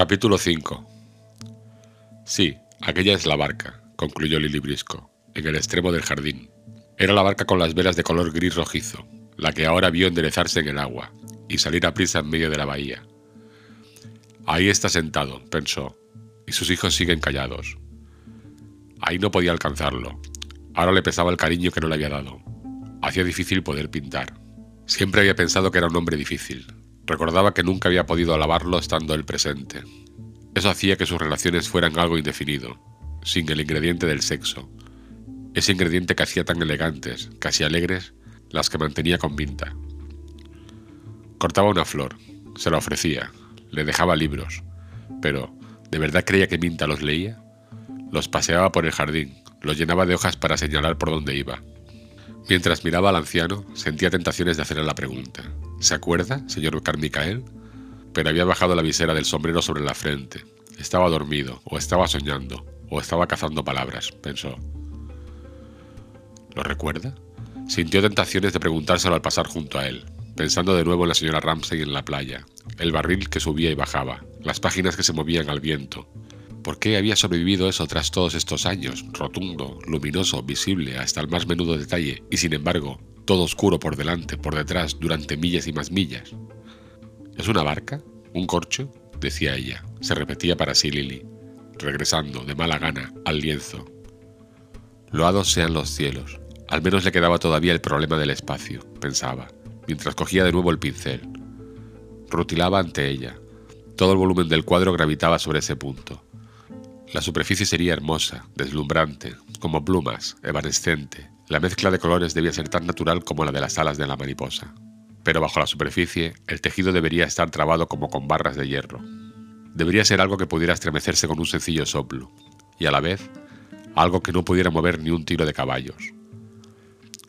Capítulo 5 Sí, aquella es la barca, concluyó Lili Brisco, en el extremo del jardín. Era la barca con las velas de color gris rojizo, la que ahora vio enderezarse en el agua y salir a prisa en medio de la bahía. Ahí está sentado, pensó, y sus hijos siguen callados. Ahí no podía alcanzarlo. Ahora le pesaba el cariño que no le había dado. Hacía difícil poder pintar. Siempre había pensado que era un hombre difícil. Recordaba que nunca había podido alabarlo estando él presente. Eso hacía que sus relaciones fueran algo indefinido, sin el ingrediente del sexo. Ese ingrediente que hacía tan elegantes, casi alegres, las que mantenía con Minta. Cortaba una flor, se la ofrecía, le dejaba libros, pero ¿de verdad creía que Minta los leía? Los paseaba por el jardín, los llenaba de hojas para señalar por dónde iba. Mientras miraba al anciano, sentía tentaciones de hacerle la pregunta. ¿Se acuerda, señor Carmicael? Pero había bajado la visera del sombrero sobre la frente. Estaba dormido, o estaba soñando, o estaba cazando palabras, pensó. ¿Lo recuerda? Sintió tentaciones de preguntárselo al pasar junto a él, pensando de nuevo en la señora Ramsay en la playa, el barril que subía y bajaba, las páginas que se movían al viento, ¿Por qué había sobrevivido eso tras todos estos años, rotundo, luminoso, visible hasta el más menudo detalle, y sin embargo, todo oscuro por delante, por detrás, durante millas y más millas? ¿Es una barca? ¿Un corcho? decía ella. Se repetía para sí Lily, regresando, de mala gana, al lienzo. Loados sean los cielos. Al menos le quedaba todavía el problema del espacio, pensaba, mientras cogía de nuevo el pincel. Rutilaba ante ella. Todo el volumen del cuadro gravitaba sobre ese punto. La superficie sería hermosa, deslumbrante, como plumas, evanescente. La mezcla de colores debía ser tan natural como la de las alas de la mariposa. Pero bajo la superficie, el tejido debería estar trabado como con barras de hierro. Debería ser algo que pudiera estremecerse con un sencillo soplo, y a la vez, algo que no pudiera mover ni un tiro de caballos.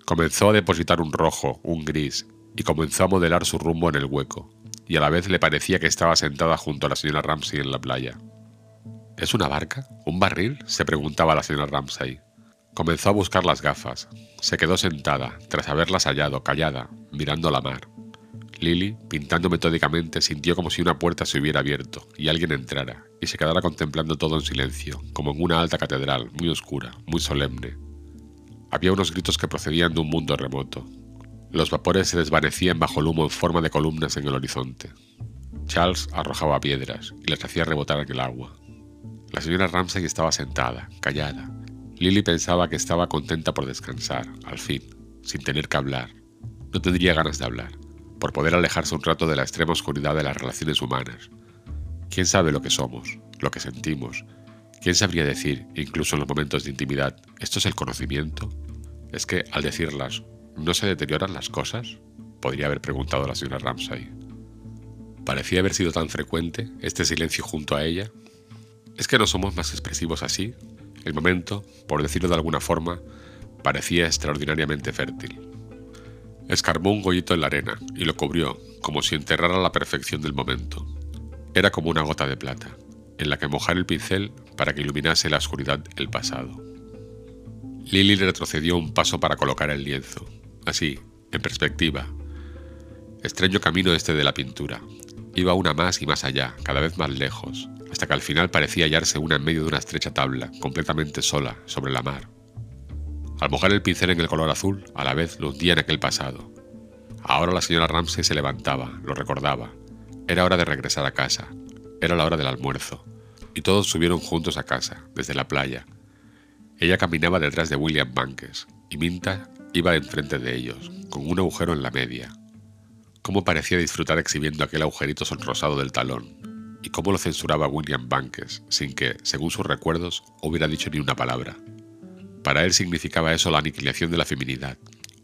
Comenzó a depositar un rojo, un gris, y comenzó a modelar su rumbo en el hueco, y a la vez le parecía que estaba sentada junto a la señora Ramsey en la playa. ¿Es una barca? ¿Un barril? se preguntaba la señora Ramsay. Comenzó a buscar las gafas. Se quedó sentada, tras haberlas hallado, callada, mirando la mar. Lily, pintando metódicamente, sintió como si una puerta se hubiera abierto y alguien entrara, y se quedara contemplando todo en silencio, como en una alta catedral, muy oscura, muy solemne. Había unos gritos que procedían de un mundo remoto. Los vapores se desvanecían bajo el humo en forma de columnas en el horizonte. Charles arrojaba piedras y las hacía rebotar en el agua. La señora Ramsay estaba sentada, callada. Lily pensaba que estaba contenta por descansar, al fin, sin tener que hablar. No tendría ganas de hablar, por poder alejarse un rato de la extrema oscuridad de las relaciones humanas. ¿Quién sabe lo que somos, lo que sentimos? ¿Quién sabría decir, incluso en los momentos de intimidad, esto es el conocimiento? ¿Es que, al decirlas, no se deterioran las cosas? Podría haber preguntado la señora Ramsay. Parecía haber sido tan frecuente este silencio junto a ella ¿Es que no somos más expresivos así? El momento, por decirlo de alguna forma, parecía extraordinariamente fértil. Escarbó un gollito en la arena y lo cubrió, como si enterrara la perfección del momento. Era como una gota de plata, en la que mojar el pincel para que iluminase la oscuridad el pasado. Lily retrocedió un paso para colocar el lienzo, así, en perspectiva. Extraño camino este de la pintura. Iba una más y más allá, cada vez más lejos, hasta que al final parecía hallarse una en medio de una estrecha tabla, completamente sola, sobre la mar. Al mojar el pincel en el color azul, a la vez lo hundía en aquel pasado. Ahora la señora Ramsey se levantaba, lo recordaba. Era hora de regresar a casa. Era la hora del almuerzo. Y todos subieron juntos a casa, desde la playa. Ella caminaba detrás de William Bankes, y Minta iba enfrente de ellos, con un agujero en la media. Cómo parecía disfrutar exhibiendo aquel agujerito sonrosado del talón, y cómo lo censuraba William Bankes, sin que, según sus recuerdos, hubiera dicho ni una palabra. Para él significaba eso la aniquilación de la feminidad.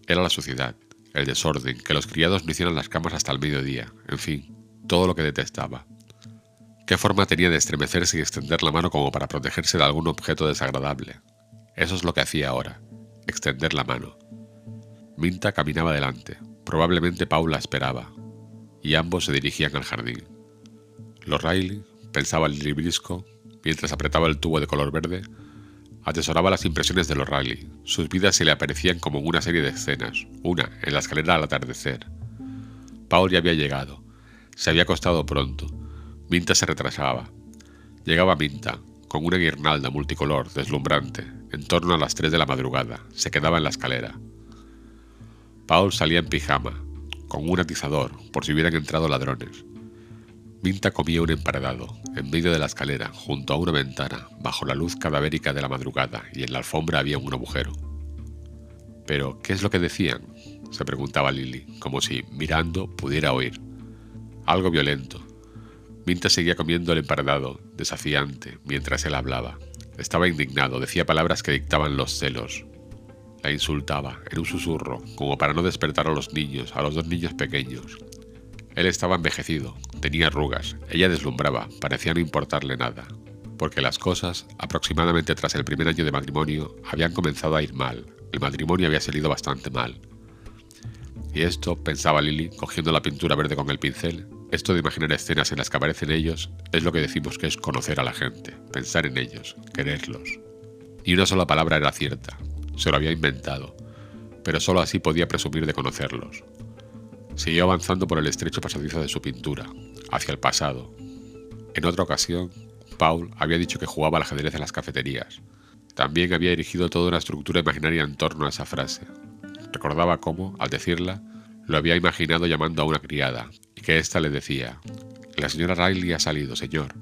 Era la suciedad, el desorden, que los criados no hicieran las camas hasta el mediodía, en fin, todo lo que detestaba. ¿Qué forma tenía de estremecerse y extender la mano como para protegerse de algún objeto desagradable? Eso es lo que hacía ahora, extender la mano. Minta caminaba delante, probablemente Paula esperaba, y ambos se dirigían al jardín. Los Riley, pensaba el librisco, mientras apretaba el tubo de color verde, atesoraba las impresiones de los Riley. Sus vidas se le aparecían como una serie de escenas, una en la escalera al atardecer. Paul ya había llegado. Se había acostado pronto. Minta se retrasaba. Llegaba Minta, con una guirnalda multicolor deslumbrante, en torno a las 3 de la madrugada. Se quedaba en la escalera. Paul salía en pijama, con un atizador, por si hubieran entrado ladrones. Minta comía un emparedado, en medio de la escalera, junto a una ventana, bajo la luz cadavérica de la madrugada, y en la alfombra había un agujero. Pero, ¿qué es lo que decían? se preguntaba Lily, como si, mirando, pudiera oír. Algo violento. Minta seguía comiendo el emparedado, desafiante, mientras él hablaba. Estaba indignado, decía palabras que dictaban los celos. La insultaba, en un susurro, como para no despertar a los niños, a los dos niños pequeños. Él estaba envejecido, tenía arrugas, ella deslumbraba, parecía no importarle nada, porque las cosas, aproximadamente tras el primer año de matrimonio, habían comenzado a ir mal, el matrimonio había salido bastante mal. Y esto, pensaba Lily, cogiendo la pintura verde con el pincel, esto de imaginar escenas en las que aparecen ellos, es lo que decimos que es conocer a la gente, pensar en ellos, quererlos. Y una sola palabra era cierta, se lo había inventado, pero solo así podía presumir de conocerlos. Siguió avanzando por el estrecho pasadizo de su pintura, hacia el pasado. En otra ocasión, Paul había dicho que jugaba al ajedrez en las cafeterías. También había erigido toda una estructura imaginaria en torno a esa frase. Recordaba cómo, al decirla, lo había imaginado llamando a una criada, y que ésta le decía, La señora Riley ha salido, señor.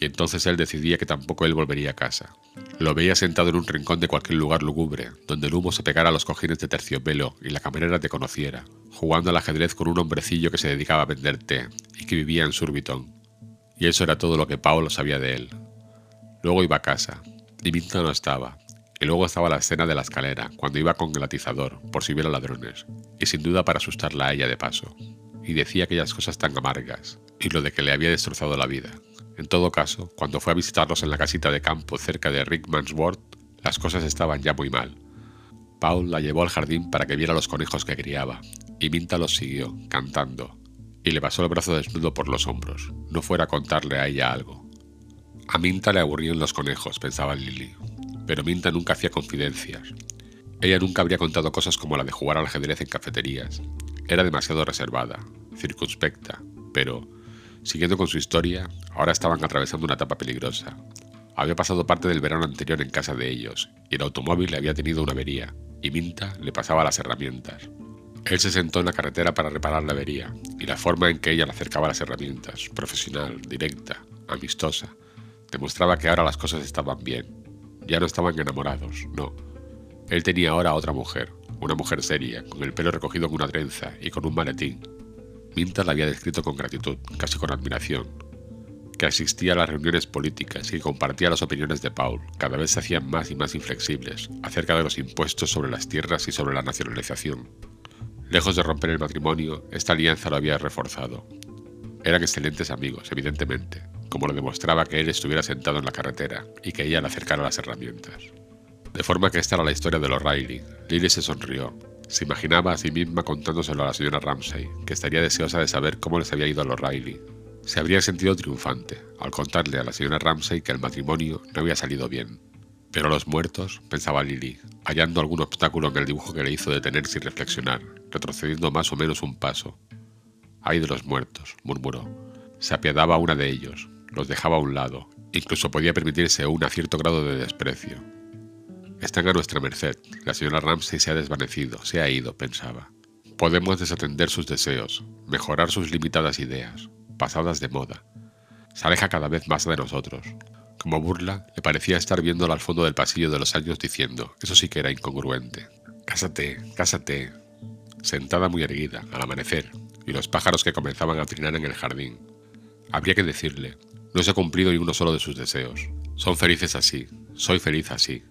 Y entonces él decidía que tampoco él volvería a casa. Lo veía sentado en un rincón de cualquier lugar lúgubre, donde el humo se pegara a los cojines de terciopelo y la camarera te conociera, jugando al ajedrez con un hombrecillo que se dedicaba a vender té y que vivía en Surbiton. Y eso era todo lo que Paul sabía de él. Luego iba a casa, y Minta no estaba, y luego estaba la escena de la escalera, cuando iba con el atizador, por si hubiera ladrones, y sin duda para asustarla a ella de paso. Y decía aquellas cosas tan amargas, y lo de que le había destrozado la vida. En todo caso, cuando fue a visitarlos en la casita de campo cerca de Rickmansworth, las cosas estaban ya muy mal. Paul la llevó al jardín para que viera los conejos que criaba, y Minta los siguió, cantando, y le pasó el brazo desnudo por los hombros, no fuera a contarle a ella algo. A Minta le aburrían los conejos, pensaba Lily, pero Minta nunca hacía confidencias. Ella nunca habría contado cosas como la de jugar al ajedrez en cafeterías. Era demasiado reservada, circunspecta, pero, siguiendo con su historia, ahora estaban atravesando una etapa peligrosa. Había pasado parte del verano anterior en casa de ellos, y el automóvil le había tenido una avería, y Minta le pasaba las herramientas. Él se sentó en la carretera para reparar la avería, y la forma en que ella le acercaba las herramientas, profesional, directa, amistosa, demostraba que ahora las cosas estaban bien, ya no estaban enamorados, no. Él tenía ahora a otra mujer, una mujer seria, con el pelo recogido en una trenza y con un maletín. Minta la había descrito con gratitud, casi con admiración. Que asistía a las reuniones políticas y compartía las opiniones de Paul, cada vez se hacían más y más inflexibles, acerca de los impuestos sobre las tierras y sobre la nacionalización. Lejos de romper el matrimonio, esta alianza lo había reforzado. Eran excelentes amigos, evidentemente, como lo demostraba que él estuviera sentado en la carretera y que ella le acercara las herramientas. De forma que esta era la historia de los Riley. Lily se sonrió. Se imaginaba a sí misma contándoselo a la señora Ramsay, que estaría deseosa de saber cómo les había ido a los Riley. Se habría sentido triunfante al contarle a la señora Ramsay que el matrimonio no había salido bien. Pero los muertos, pensaba Lily, hallando algún obstáculo en el dibujo que le hizo detenerse y reflexionar, retrocediendo más o menos un paso. Ay de los muertos, murmuró. Se apiadaba una de ellos, los dejaba a un lado, incluso podía permitirse un cierto grado de desprecio. Están a nuestra merced, la señora Ramsey se ha desvanecido, se ha ido, pensaba. Podemos desatender sus deseos, mejorar sus limitadas ideas, pasadas de moda. Se aleja cada vez más de nosotros. Como burla, le parecía estar viéndola al fondo del pasillo de los años diciendo, eso sí que era incongruente. Cásate, cásate. Sentada muy erguida, al amanecer, y los pájaros que comenzaban a trinar en el jardín. Habría que decirle, no se ha cumplido ni uno solo de sus deseos. Son felices así, soy feliz así.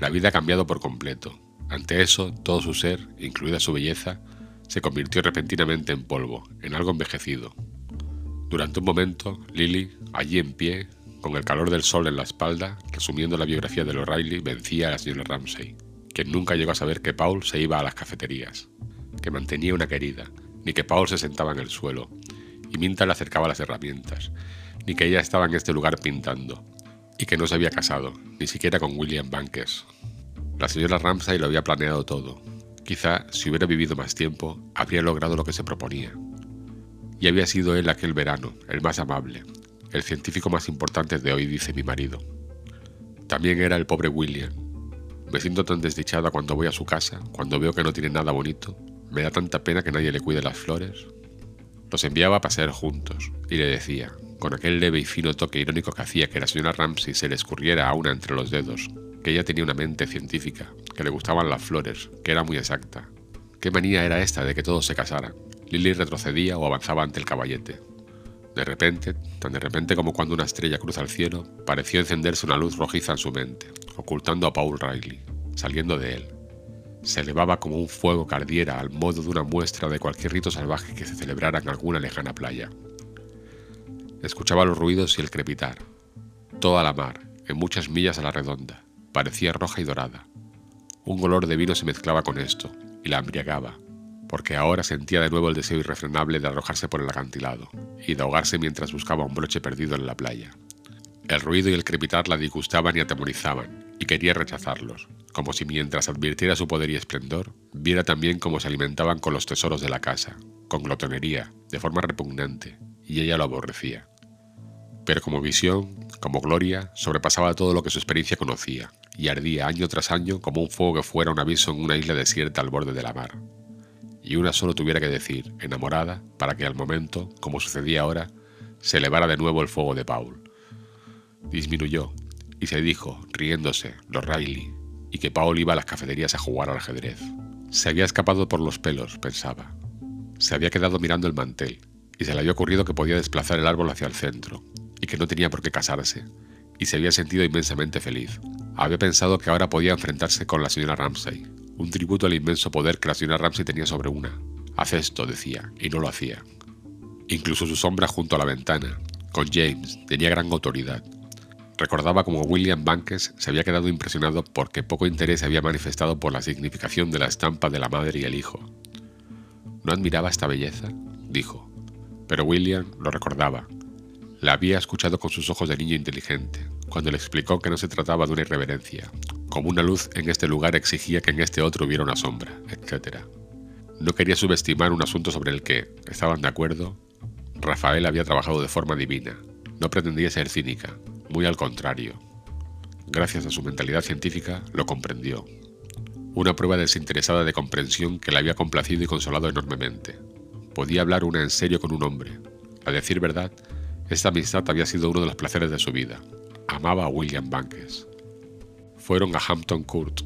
La vida ha cambiado por completo. Ante eso, todo su ser, incluida su belleza, se convirtió repentinamente en polvo, en algo envejecido. Durante un momento, Lily, allí en pie, con el calor del sol en la espalda, resumiendo la biografía de O'Reilly, vencía a la señora Ramsay, quien nunca llegó a saber que Paul se iba a las cafeterías, que mantenía una querida, ni que Paul se sentaba en el suelo, y Minta le acercaba las herramientas, ni que ella estaba en este lugar pintando, y que no se había casado, ni siquiera con William Bankes. La señora Ramsay lo había planeado todo. Quizá, si hubiera vivido más tiempo, habría logrado lo que se proponía. Y había sido él aquel verano, el más amable, el científico más importante de hoy, dice mi marido. También era el pobre William. Me siento tan desdichada cuando voy a su casa, cuando veo que no tiene nada bonito. Me da tanta pena que nadie le cuide las flores. Los enviaba a pasear juntos, y le decía, con aquel leve y fino toque irónico que hacía que la señora Ramsey se le escurriera a una entre los dedos, que ella tenía una mente científica, que le gustaban las flores, que era muy exacta. ¿Qué manía era esta de que todos se casaran? Lily retrocedía o avanzaba ante el caballete. De repente, tan de repente como cuando una estrella cruza el cielo, pareció encenderse una luz rojiza en su mente, ocultando a Paul Riley, saliendo de él. Se elevaba como un fuego que ardiera al modo de una muestra de cualquier rito salvaje que se celebrara en alguna lejana playa. Escuchaba los ruidos y el crepitar. Toda la mar, en muchas millas a la redonda, parecía roja y dorada. Un olor de vino se mezclaba con esto, y la embriagaba, porque ahora sentía de nuevo el deseo irrefrenable de arrojarse por el acantilado, y de ahogarse mientras buscaba un broche perdido en la playa. El ruido y el crepitar la disgustaban y atemorizaban, y quería rechazarlos, como si mientras advirtiera su poder y esplendor, viera también cómo se alimentaban con los tesoros de la casa, con glotonería, de forma repugnante, y ella lo aborrecía. Pero como visión, como gloria, sobrepasaba todo lo que su experiencia conocía, y ardía año tras año como un fuego que fuera un aviso en una isla desierta al borde de la mar. Y una solo tuviera que decir, enamorada, para que al momento, como sucedía ahora, se elevara de nuevo el fuego de Paul. Disminuyó, y se dijo, riéndose, los Riley, y que Paul iba a las cafeterías a jugar al ajedrez. Se había escapado por los pelos, pensaba. Se había quedado mirando el mantel, y se le había ocurrido que podía desplazar el árbol hacia el centro, que no tenía por qué casarse, y se había sentido inmensamente feliz. Había pensado que ahora podía enfrentarse con la señora Ramsay, un tributo al inmenso poder que la señora Ramsay tenía sobre una. Haz esto, decía, y no lo hacía. Incluso su sombra junto a la ventana, con James, tenía gran autoridad. Recordaba como William Bankes se había quedado impresionado porque poco interés había manifestado por la significación de la estampa de la madre y el hijo. ¿No admiraba esta belleza? dijo. Pero William lo recordaba. La había escuchado con sus ojos de niño inteligente, cuando le explicó que no se trataba de una irreverencia, como una luz en este lugar exigía que en este otro hubiera una sombra, etc. No quería subestimar un asunto sobre el que, estaban de acuerdo, Rafael había trabajado de forma divina. No pretendía ser cínica, muy al contrario. Gracias a su mentalidad científica, lo comprendió. Una prueba desinteresada de comprensión que le había complacido y consolado enormemente podía hablar una en serio con un hombre. A decir verdad, esta amistad había sido uno de los placeres de su vida. Amaba a William Bankes. Fueron a Hampton Court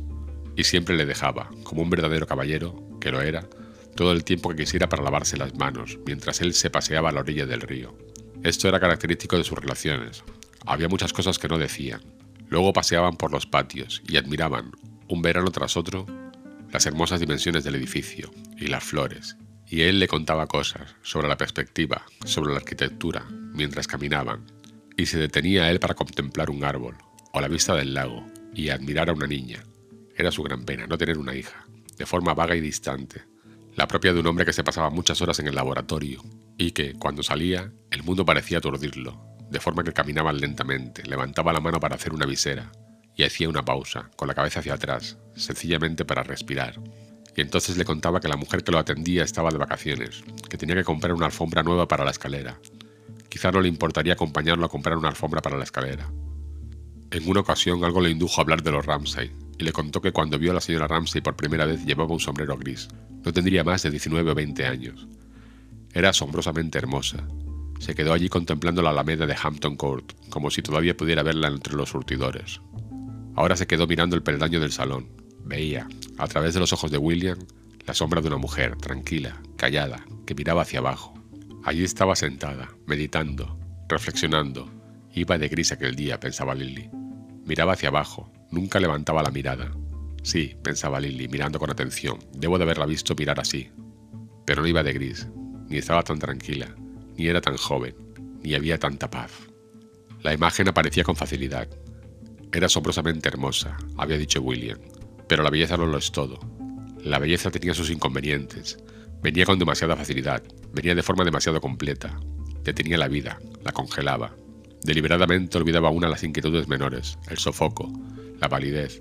y siempre le dejaba, como un verdadero caballero, que lo era, todo el tiempo que quisiera para lavarse las manos, mientras él se paseaba a la orilla del río. Esto era característico de sus relaciones. Había muchas cosas que no decían. Luego paseaban por los patios y admiraban, un verano tras otro, las hermosas dimensiones del edificio y las flores y él le contaba cosas sobre la perspectiva, sobre la arquitectura, mientras caminaban, y se detenía él para contemplar un árbol, o la vista del lago, y admirar a una niña. Era su gran pena no tener una hija, de forma vaga y distante, la propia de un hombre que se pasaba muchas horas en el laboratorio, y que, cuando salía, el mundo parecía aturdirlo, de forma que caminaba lentamente, levantaba la mano para hacer una visera, y hacía una pausa, con la cabeza hacia atrás, sencillamente para respirar, y entonces le contaba que la mujer que lo atendía estaba de vacaciones, que tenía que comprar una alfombra nueva para la escalera. Quizá no le importaría acompañarlo a comprar una alfombra para la escalera. En una ocasión algo le indujo a hablar de los Ramsay, y le contó que cuando vio a la señora Ramsay por primera vez llevaba un sombrero gris. No tendría más de 19 o 20 años. Era asombrosamente hermosa. Se quedó allí contemplando la alameda de Hampton Court, como si todavía pudiera verla entre los surtidores. Ahora se quedó mirando el peldaño del salón, Veía, a través de los ojos de William, la sombra de una mujer tranquila, callada, que miraba hacia abajo. Allí estaba sentada, meditando, reflexionando. Iba de gris aquel día, pensaba Lily. Miraba hacia abajo, nunca levantaba la mirada. Sí, pensaba Lily, mirando con atención, debo de haberla visto mirar así. Pero no iba de gris, ni estaba tan tranquila, ni era tan joven, ni había tanta paz. La imagen aparecía con facilidad. Era asombrosamente hermosa, había dicho William, pero la belleza no lo es todo. La belleza tenía sus inconvenientes. Venía con demasiada facilidad, venía de forma demasiado completa. Detenía la vida, la congelaba. Deliberadamente olvidaba una las inquietudes menores, el sofoco, la palidez,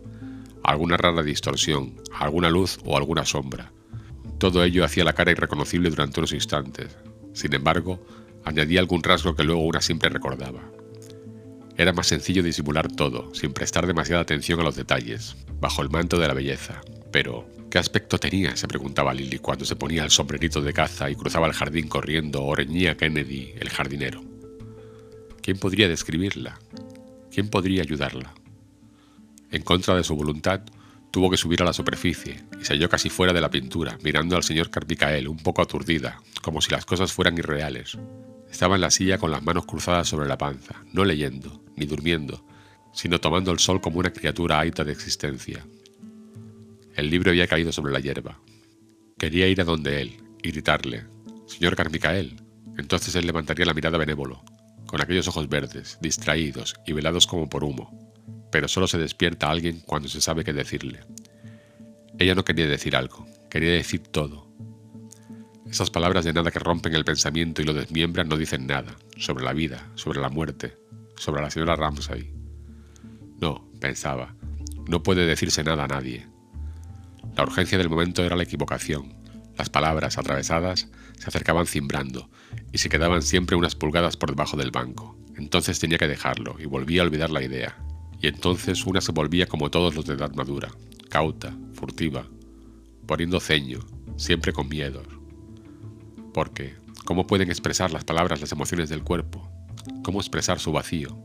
alguna rara distorsión, alguna luz o alguna sombra. Todo ello hacía la cara irreconocible durante unos instantes. Sin embargo, añadía algún rasgo que luego una siempre recordaba. Era más sencillo disimular todo, sin prestar demasiada atención a los detalles, bajo el manto de la belleza. Pero, ¿qué aspecto tenía? se preguntaba Lily cuando se ponía el sombrerito de caza y cruzaba el jardín corriendo o reñía Kennedy, el jardinero. ¿Quién podría describirla? ¿Quién podría ayudarla? En contra de su voluntad, tuvo que subir a la superficie y se halló casi fuera de la pintura, mirando al señor Carmicael un poco aturdida, como si las cosas fueran irreales. Estaba en la silla con las manos cruzadas sobre la panza, no leyendo, ni durmiendo, sino tomando el sol como una criatura aita de existencia. El libro había caído sobre la hierba. Quería ir a donde él y gritarle, Señor Carmicael. Entonces él levantaría la mirada benévolo, con aquellos ojos verdes, distraídos y velados como por humo, pero solo se despierta alguien cuando se sabe qué decirle. Ella no quería decir algo, quería decir todo. Esas palabras de nada que rompen el pensamiento y lo desmiembran no dicen nada, sobre la vida, sobre la muerte, sobre la señora Ramsay. No, pensaba, no puede decirse nada a nadie. La urgencia del momento era la equivocación. Las palabras, atravesadas, se acercaban cimbrando y se quedaban siempre unas pulgadas por debajo del banco. Entonces tenía que dejarlo y volvía a olvidar la idea, y entonces una se volvía como todos los de edad madura, cauta, furtiva, poniendo ceño, siempre con miedos. Porque, ¿cómo pueden expresar las palabras las emociones del cuerpo? ¿Cómo expresar su vacío?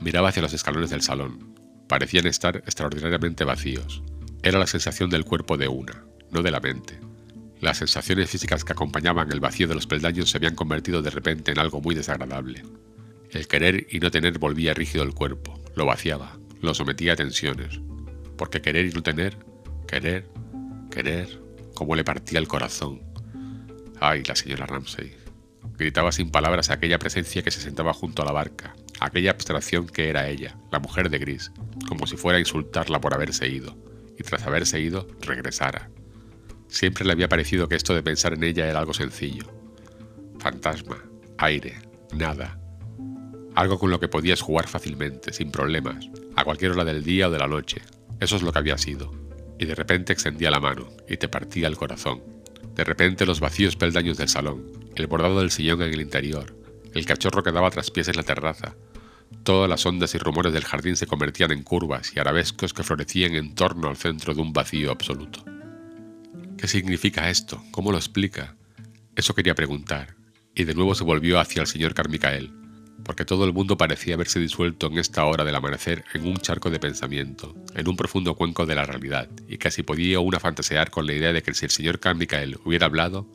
Miraba hacia los escalones del salón. Parecían estar extraordinariamente vacíos. Era la sensación del cuerpo de una, no de la mente. Las sensaciones físicas que acompañaban el vacío de los peldaños se habían convertido de repente en algo muy desagradable. El querer y no tener volvía rígido el cuerpo, lo vaciaba, lo sometía a tensiones. Porque querer y no tener, querer, querer, como le partía el corazón. Ay, la señora Ramsay. Gritaba sin palabras aquella presencia que se sentaba junto a la barca, aquella abstracción que era ella, la mujer de gris, como si fuera a insultarla por haberse ido, tras haberse ido, regresara. Siempre le había parecido que esto de pensar en ella era algo sencillo. Fantasma, aire, nada, algo con lo que podías jugar fácilmente, sin problemas, a cualquier hora del día o de la noche. Eso es lo que había sido. Y de repente extendía la mano y te partía el corazón. De repente los vacíos peldaños del salón, el bordado del sillón en el interior, el cachorro que daba traspiés en la terraza, todas las ondas y rumores del jardín se convertían en curvas y arabescos que florecían en torno al centro de un vacío absoluto. ¿Qué significa esto? ¿Cómo lo explica? Eso quería preguntar, y de nuevo se volvió hacia el señor Carmicael, porque todo el mundo parecía haberse disuelto en esta hora del amanecer en un charco de pensamiento, en un profundo cuenco de la realidad, y casi podía una fantasear con la idea de que si el señor Carmichael hubiera hablado,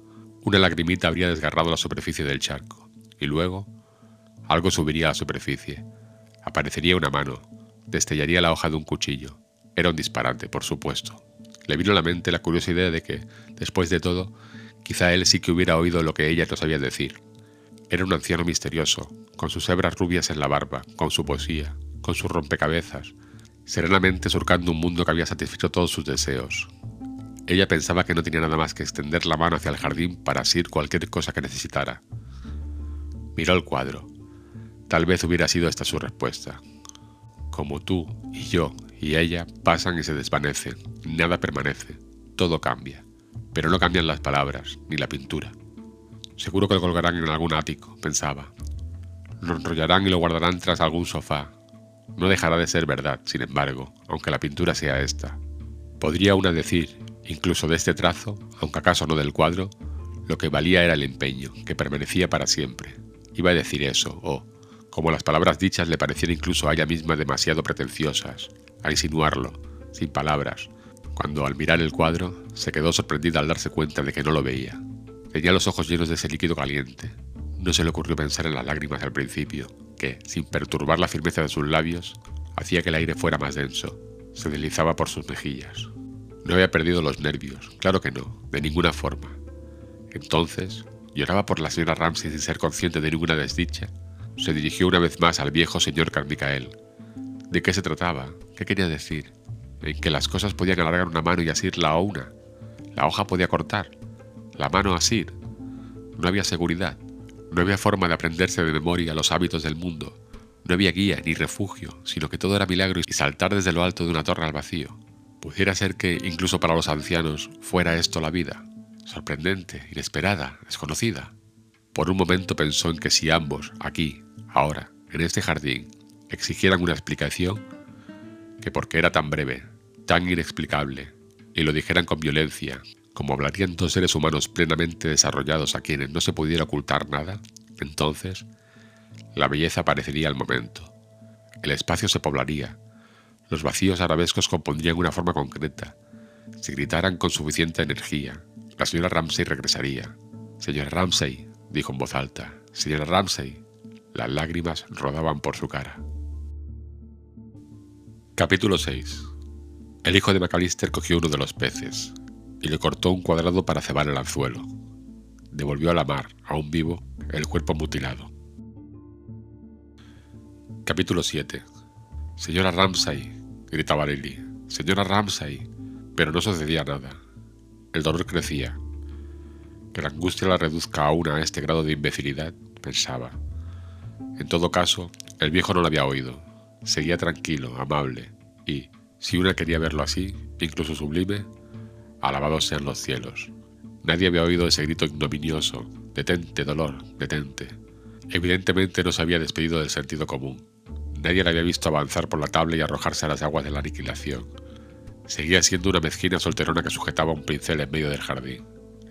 una lagrimita habría desgarrado la superficie del charco, y luego algo subiría a la superficie. Aparecería una mano, destellaría la hoja de un cuchillo. Era un disparate, por supuesto. Le vino a la mente la curiosa idea de que, después de todo, quizá él sí que hubiera oído lo que ella no sabía decir, era un anciano misterioso, con sus hebras rubias en la barba, con su poesía, con sus rompecabezas, serenamente surcando un mundo que había satisfecho todos sus deseos. Ella pensaba que no tenía nada más que extender la mano hacia el jardín para asir cualquier cosa que necesitara. Miró el cuadro. Tal vez hubiera sido esta su respuesta. Como tú y yo y ella pasan y se desvanecen, nada permanece, todo cambia, pero no cambian las palabras ni la pintura. Seguro que lo colgarán en algún ático, pensaba. Lo enrollarán y lo guardarán tras algún sofá. No dejará de ser verdad, sin embargo, aunque la pintura sea esta. Podría una decir, incluso de este trazo, aunque acaso no del cuadro, lo que valía era el empeño, que permanecía para siempre. Iba a decir eso, o, como las palabras dichas le parecían incluso a ella misma demasiado pretenciosas, a insinuarlo, sin palabras, cuando al mirar el cuadro se quedó sorprendida al darse cuenta de que no lo veía. Tenía los ojos llenos de ese líquido caliente. No se le ocurrió pensar en las lágrimas al principio, que, sin perturbar la firmeza de sus labios, hacía que el aire fuera más denso. Se deslizaba por sus mejillas. No había perdido los nervios, claro que no, de ninguna forma. Entonces, lloraba por la señora Ramsey sin ser consciente de ninguna desdicha. Se dirigió una vez más al viejo señor Carmicael. ¿De qué se trataba? ¿Qué quería decir? ¿En que las cosas podían alargar una mano y asirla a una? ¿La hoja podía cortar? la mano asir. No había seguridad, no había forma de aprenderse de memoria los hábitos del mundo, no había guía ni refugio, sino que todo era milagro y saltar desde lo alto de una torre al vacío. Pudiera ser que, incluso para los ancianos, fuera esto la vida, sorprendente, inesperada, desconocida. Por un momento pensó en que si ambos, aquí, ahora, en este jardín, exigieran una explicación, que porque era tan breve, tan inexplicable, y lo dijeran con violencia, como hablarían dos seres humanos plenamente desarrollados a quienes no se pudiera ocultar nada, entonces la belleza aparecería al momento. El espacio se poblaría, los vacíos arabescos compondrían una forma concreta. Si gritaran con suficiente energía, la señora Ramsay regresaría. Señora Ramsay, dijo en voz alta. Señora Ramsay. Las lágrimas rodaban por su cara. Capítulo 6. El hijo de McAllister cogió uno de los peces y le cortó un cuadrado para cebar el anzuelo. Devolvió a la mar, aún vivo, el cuerpo mutilado. Capítulo 7. Señora Ramsay, gritaba Lily. Señora Ramsay. Pero no sucedía nada. El dolor crecía. Que la angustia la reduzca aún a este grado de imbecilidad, pensaba. En todo caso, el viejo no lo había oído. Seguía tranquilo, amable, y, si una quería verlo así, incluso sublime, alabados sean los cielos. Nadie había oído ese grito ignominioso. Detente, dolor, detente. Evidentemente no se había despedido del sentido común. Nadie la había visto avanzar por la tabla y arrojarse a las aguas de la aniquilación. Seguía siendo una mezquina solterona que sujetaba un pincel en medio del jardín.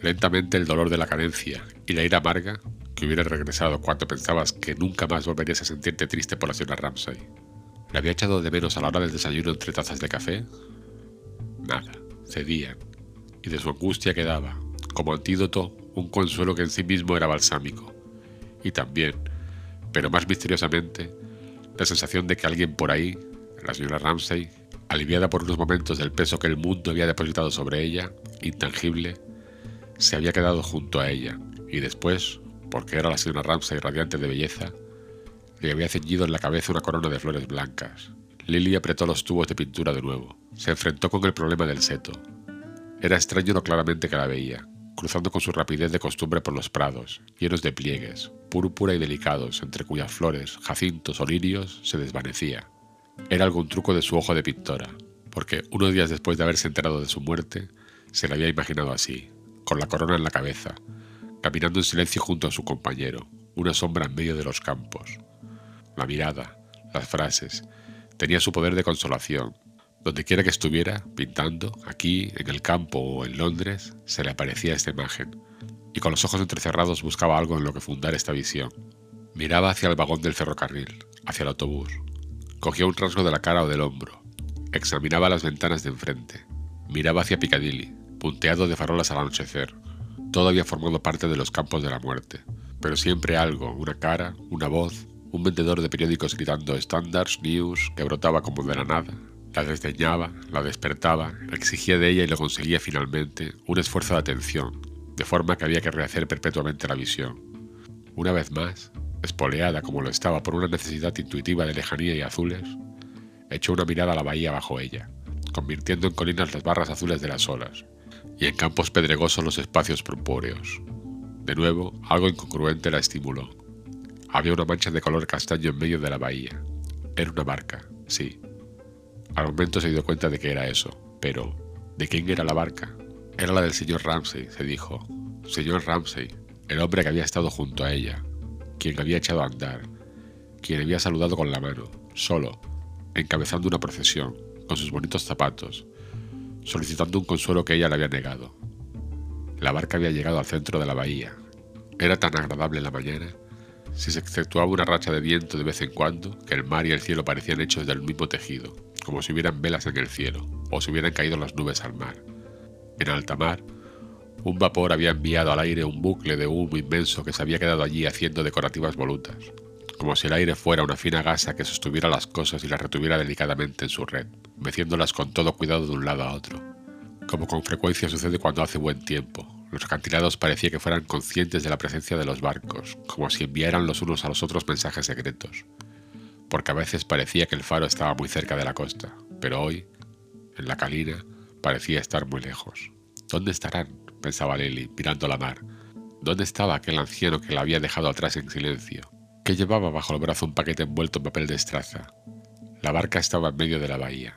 Lentamente el dolor de la cadencia y la ira amarga, que hubiera regresado cuando pensabas que nunca más volverías a sentirte triste por la señora Ramsay. ¿Le había echado de menos a la hora del desayuno entre tazas de café? Nada, cedían, y de su angustia quedaba, como antídoto, un consuelo que en sí mismo era balsámico. Y también, pero más misteriosamente, la sensación de que alguien por ahí, la señora Ramsay, aliviada por unos momentos del peso que el mundo había depositado sobre ella, intangible, se había quedado junto a ella, y después, porque era la señora Ramsay radiante de belleza, le había ceñido en la cabeza una corona de flores blancas. Lily apretó los tubos de pintura de nuevo. Se enfrentó con el problema del seto. Era extraño lo claramente que la veía, cruzando con su rapidez de costumbre por los prados, llenos de pliegues, púrpura y delicados, entre cuyas flores, jacintos o lirios, se desvanecía. Era algún truco de su ojo de pintora, porque unos días después de haberse enterado de su muerte, se la había imaginado así, con la corona en la cabeza, caminando en silencio junto a su compañero, una sombra en medio de los campos. La mirada, las frases, tenía su poder de consolación. Donde quiera que estuviera, pintando, aquí, en el campo o en Londres, se le aparecía esta imagen, y con los ojos entrecerrados buscaba algo en lo que fundar esta visión. Miraba hacia el vagón del ferrocarril, hacia el autobús. Cogía un rasgo de la cara o del hombro. Examinaba las ventanas de enfrente. Miraba hacia Piccadilly, punteado de farolas al anochecer. Todo había formado parte de los campos de la muerte. Pero siempre algo, una cara, una voz, un vendedor de periódicos gritando Standards, News, que brotaba como de la nada. La desdeñaba, la despertaba, exigía de ella y lo conseguía finalmente, un esfuerzo de atención, de forma que había que rehacer perpetuamente la visión. Una vez más, espoleada como lo estaba por una necesidad intuitiva de lejanía y azules, echó una mirada a la bahía bajo ella, convirtiendo en colinas las barras azules de las olas, y en campos pedregosos los espacios purpúreos. De nuevo, algo incongruente la estimuló. Había una mancha de color castaño en medio de la bahía. Era una barca, sí. Al momento se dio cuenta de que era eso, pero ¿de quién era la barca? Era la del señor Ramsay, se dijo. Señor Ramsay, el hombre que había estado junto a ella, quien había echado a andar, quien había saludado con la mano, solo, encabezando una procesión, con sus bonitos zapatos, solicitando un consuelo que ella le había negado. La barca había llegado al centro de la bahía. Era tan agradable la mañana, si se exceptuaba una racha de viento de vez en cuando, que el mar y el cielo parecían hechos del mismo tejido, como si hubieran velas en el cielo, o si hubieran caído las nubes al mar. En alta mar, un vapor había enviado al aire un bucle de humo inmenso que se había quedado allí haciendo decorativas volutas, como si el aire fuera una fina gasa que sostuviera las cosas y las retuviera delicadamente en su red, meciéndolas con todo cuidado de un lado a otro. Como con frecuencia sucede cuando hace buen tiempo, los acantilados parecía que fueran conscientes de la presencia de los barcos, como si enviaran los unos a los otros mensajes secretos, porque a veces parecía que el faro estaba muy cerca de la costa, pero hoy, en la calina, parecía estar muy lejos. ¿Dónde estarán? pensaba Lily, mirando la mar. ¿Dónde estaba aquel anciano que la había dejado atrás en silencio? que llevaba bajo el brazo un paquete envuelto en papel de estraza. La barca estaba en medio de la bahía.